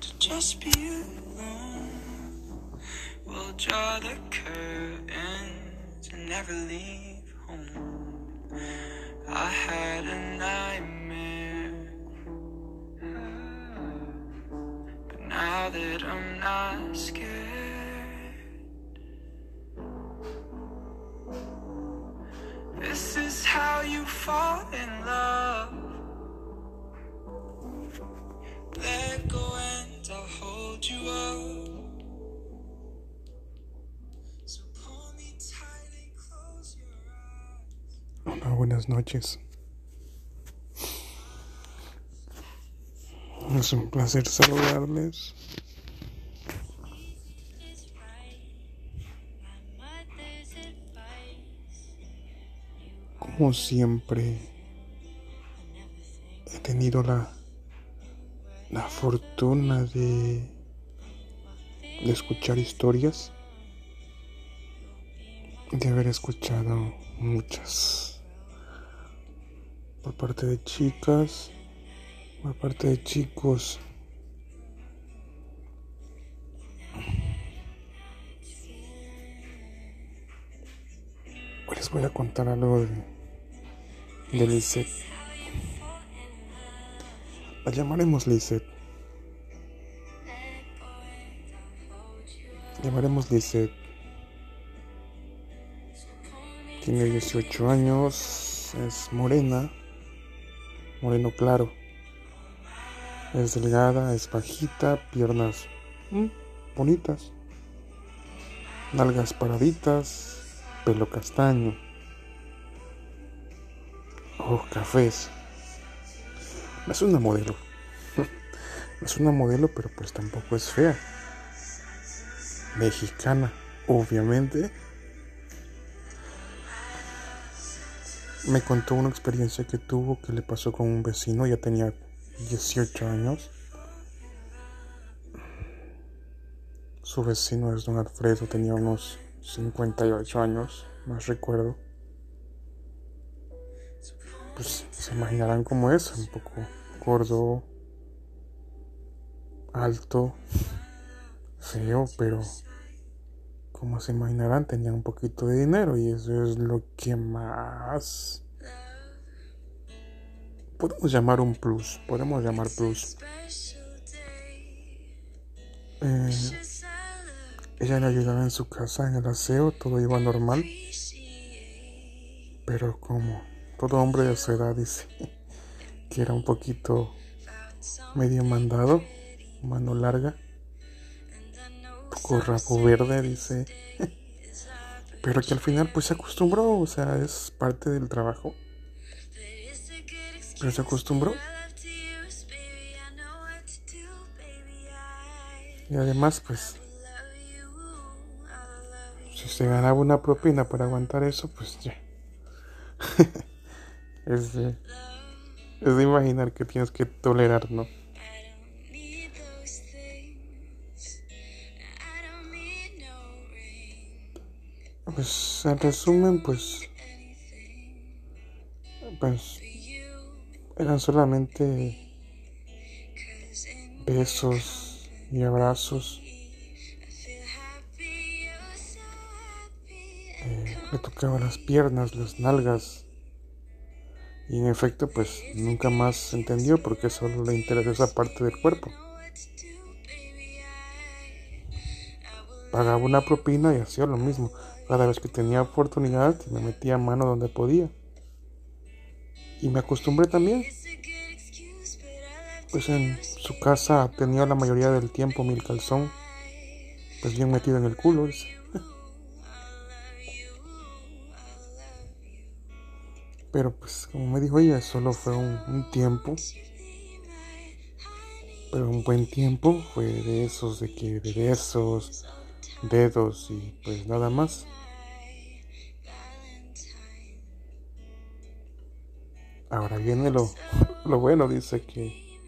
to just be alone. We'll draw the curtains and never leave home. I had a nightmare, but now that I'm not scared, this is how you fall in love. Let go buenas noches. Es un placer saludarles. Como siempre, he tenido la, la fortuna de, de escuchar historias, de haber escuchado muchas por parte de chicas, por parte de chicos. Les voy a contar algo de, de. La llamaremos Lisette. Llamaremos Lisette. Tiene 18 años, es morena, moreno claro. Es delgada, es bajita, piernas mm, bonitas, nalgas paraditas, pelo castaño, ojos cafés. No es una modelo. Es una modelo, pero pues tampoco es fea. Mexicana, obviamente. Me contó una experiencia que tuvo que le pasó con un vecino, ya tenía 18 años. Su vecino es don Alfredo, tenía unos 58 años, más recuerdo. Pues se imaginarán cómo es, un poco gordo, alto, feo, pero como se imaginarán tenía un poquito de dinero y eso es lo que más podemos llamar un plus, podemos llamar plus. Eh, ella le ayudaba en su casa en el aseo, todo iba normal, pero como todo hombre de su edad dice que era un poquito medio mandado, mano larga, poco rabo verde, dice, pero que al final pues se acostumbró, o sea, es parte del trabajo, pero se acostumbró. Y además pues si se ganaba una propina para aguantar eso, pues ya. es, de, es de imaginar que tienes que tolerar, ¿no? Pues en resumen, pues, pues eran solamente besos y abrazos. Eh, le tocaba las piernas, las nalgas. Y en efecto, pues nunca más entendió porque solo le interesó esa parte del cuerpo. Pagaba una propina y hacía lo mismo. Cada vez que tenía oportunidad, me metía mano donde podía. Y me acostumbré también. Pues en su casa tenía la mayoría del tiempo mi calzón, pues bien metido en el culo. Pero pues como me dijo ella, solo fue un, un tiempo. Pero un buen tiempo fue de esos, de que de besos, dedos y pues nada más. Ahora viene lo, lo bueno, dice que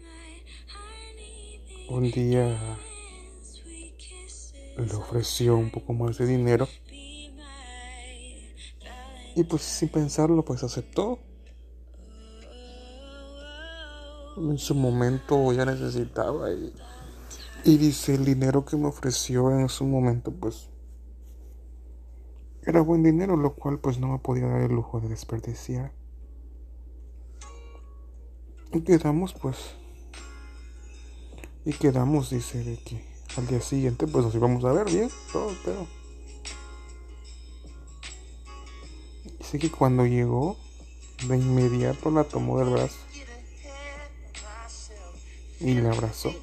un día le ofreció un poco más de dinero y pues sin pensarlo pues aceptó. En su momento ya necesitaba y Y dice, el dinero que me ofreció en su momento, pues, era buen dinero, lo cual pues no me podía dar el lujo de desperdiciar. Y quedamos pues, y quedamos, dice, de que al día siguiente pues nos íbamos a ver bien, todo, pero... Dice que cuando llegó, de inmediato la tomó del brazo y la abrazó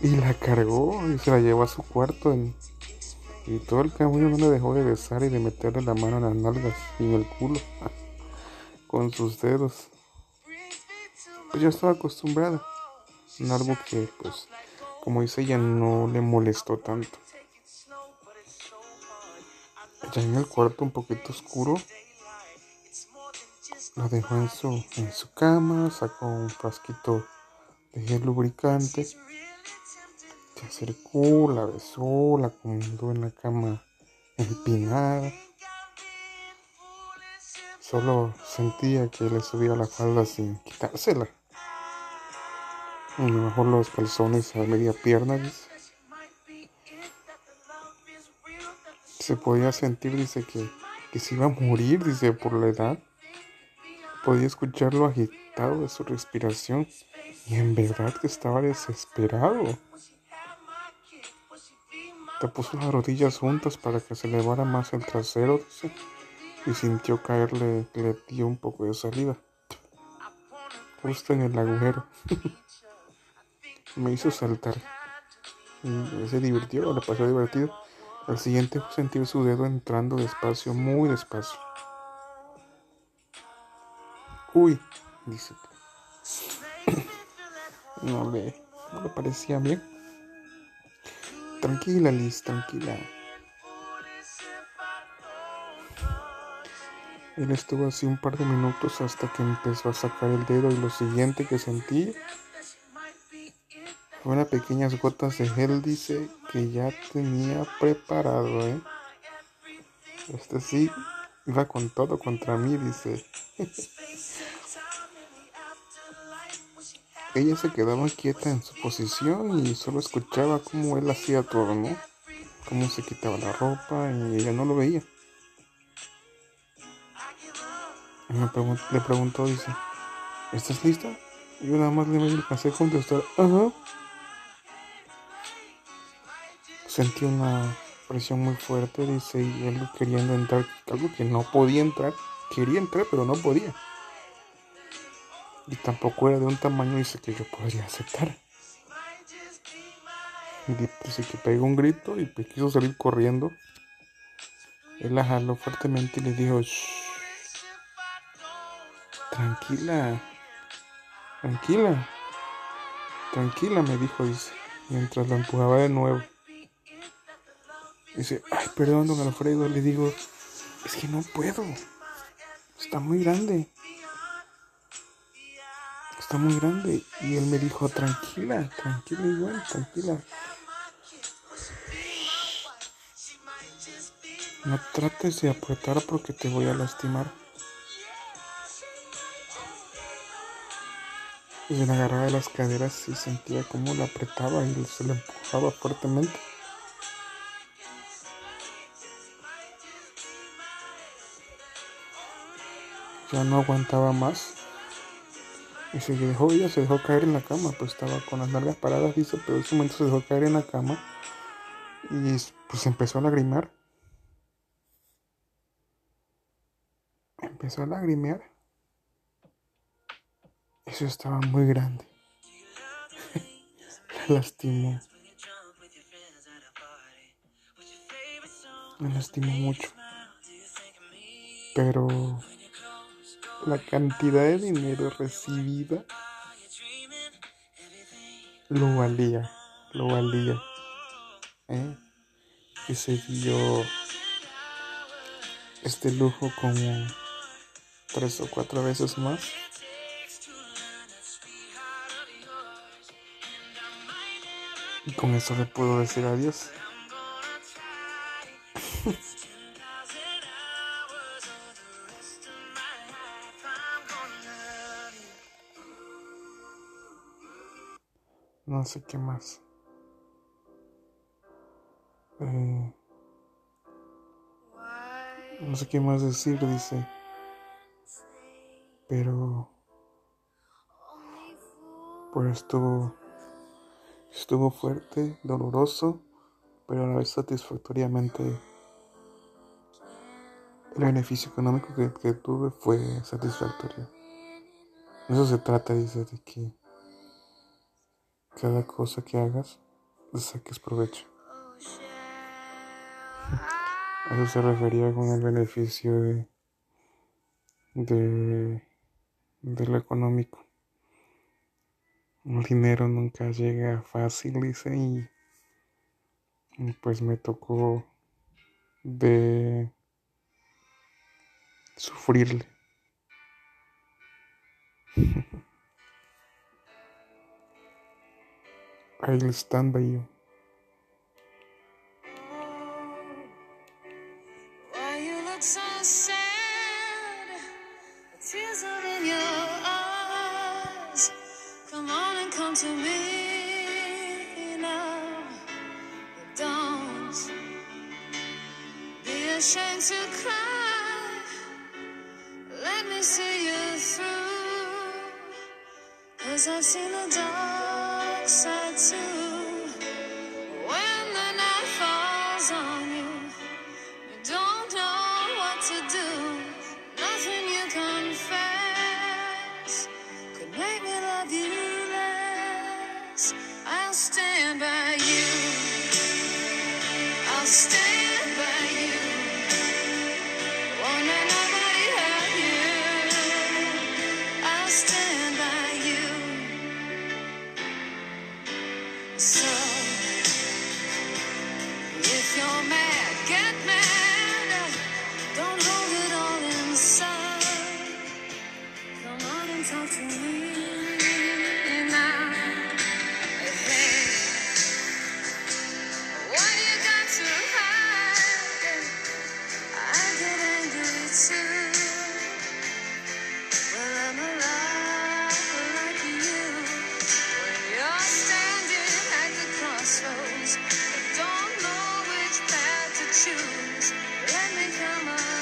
y la cargó y se la llevó a su cuarto y todo el camino no le dejó de besar y de meterle la mano en las nalgas y en el culo con sus dedos. Pues yo estaba acostumbrada en algo que pues como dice ella no le molestó tanto. Ya en el cuarto un poquito oscuro la dejó en su, en su cama, sacó un frasquito de gel lubricante, se acercó, la besó, la acomodó en la cama empinada. Solo sentía que le subía la falda sin quitársela. A lo mejor los calzones a media pierna. Se podía sentir, dice que, que se iba a morir, dice, por la edad. Podía escucharlo agitado de su respiración y en verdad que estaba desesperado. Te puso las rodillas juntas para que se elevara más el trasero, dice, y sintió caerle, le dio un poco de salida, justo en el agujero. Me hizo saltar. Se divirtió, le pasó divertido. Al siguiente fue sentir su dedo entrando despacio, muy despacio. Uy, dice. No le, no le parecía bien. Tranquila, Liz, tranquila. Él estuvo así un par de minutos hasta que empezó a sacar el dedo y lo siguiente que sentí fueron pequeñas gotas de gel, dice, que ya tenía preparado, ¿eh? Este sí iba con todo contra mí, dice. Ella se quedaba quieta en su posición y solo escuchaba cómo él hacía todo, ¿no? Cómo se quitaba la ropa y ella no lo veía. Le preguntó, dice, ¿estás lista? Yo nada más le alcancé a contestar, ajá. Sentí una presión muy fuerte, dice, y él queriendo entrar, algo que no podía entrar. Quería entrar, pero no podía. Y tampoco era de un tamaño, dice, que yo podría aceptar. Y di- dice que pegó un grito y pues quiso salir corriendo. Él la jaló fuertemente y le dijo, "Shh, tranquila, tranquila, tranquila, me dijo, dice, mientras la empujaba de nuevo. Dice, ay, perdón, don Alfredo, le digo, es que no puedo, está muy grande, está muy grande. Y él me dijo, tranquila, tranquila igual, tranquila. No trates de apretar porque te voy a lastimar. Y le agarraba de las caderas y sentía como la apretaba y se le empujaba fuertemente. Ya no aguantaba más. Y se dejó, ella se dejó caer en la cama, pues estaba con las nalgas paradas, dice, pero en ese momento se dejó caer en la cama y pues empezó a lagrimear. Empezó a lagrimear. Eso estaba muy grande. La lastimó. Me lastimó mucho. Pero la cantidad de dinero recibida lo valía, lo valía. ¿eh? Y se dio este lujo como tres o cuatro veces más. Y con eso le puedo decir adiós. No sé qué más. Eh, no sé qué más decir, dice. Pero pues estuvo estuvo fuerte, doloroso, pero a la vez satisfactoriamente el beneficio económico que, que tuve fue satisfactorio. Eso se trata, dice, de que cada cosa que hagas le saques provecho. A eso se refería con el beneficio de, de, de lo económico. El dinero nunca llega fácil, dice, y, y pues me tocó de sufrirle. I'll stand by you. Why you look so sad? The tears are in your eyes. Come on and come to me now. But don't be ashamed to cry. Let me see you through. Cause I've seen the dark When the night falls on you. Don't know what to do. Nothing you confess could make me love you less. I'll stand by you. I'll choose. Let me come on.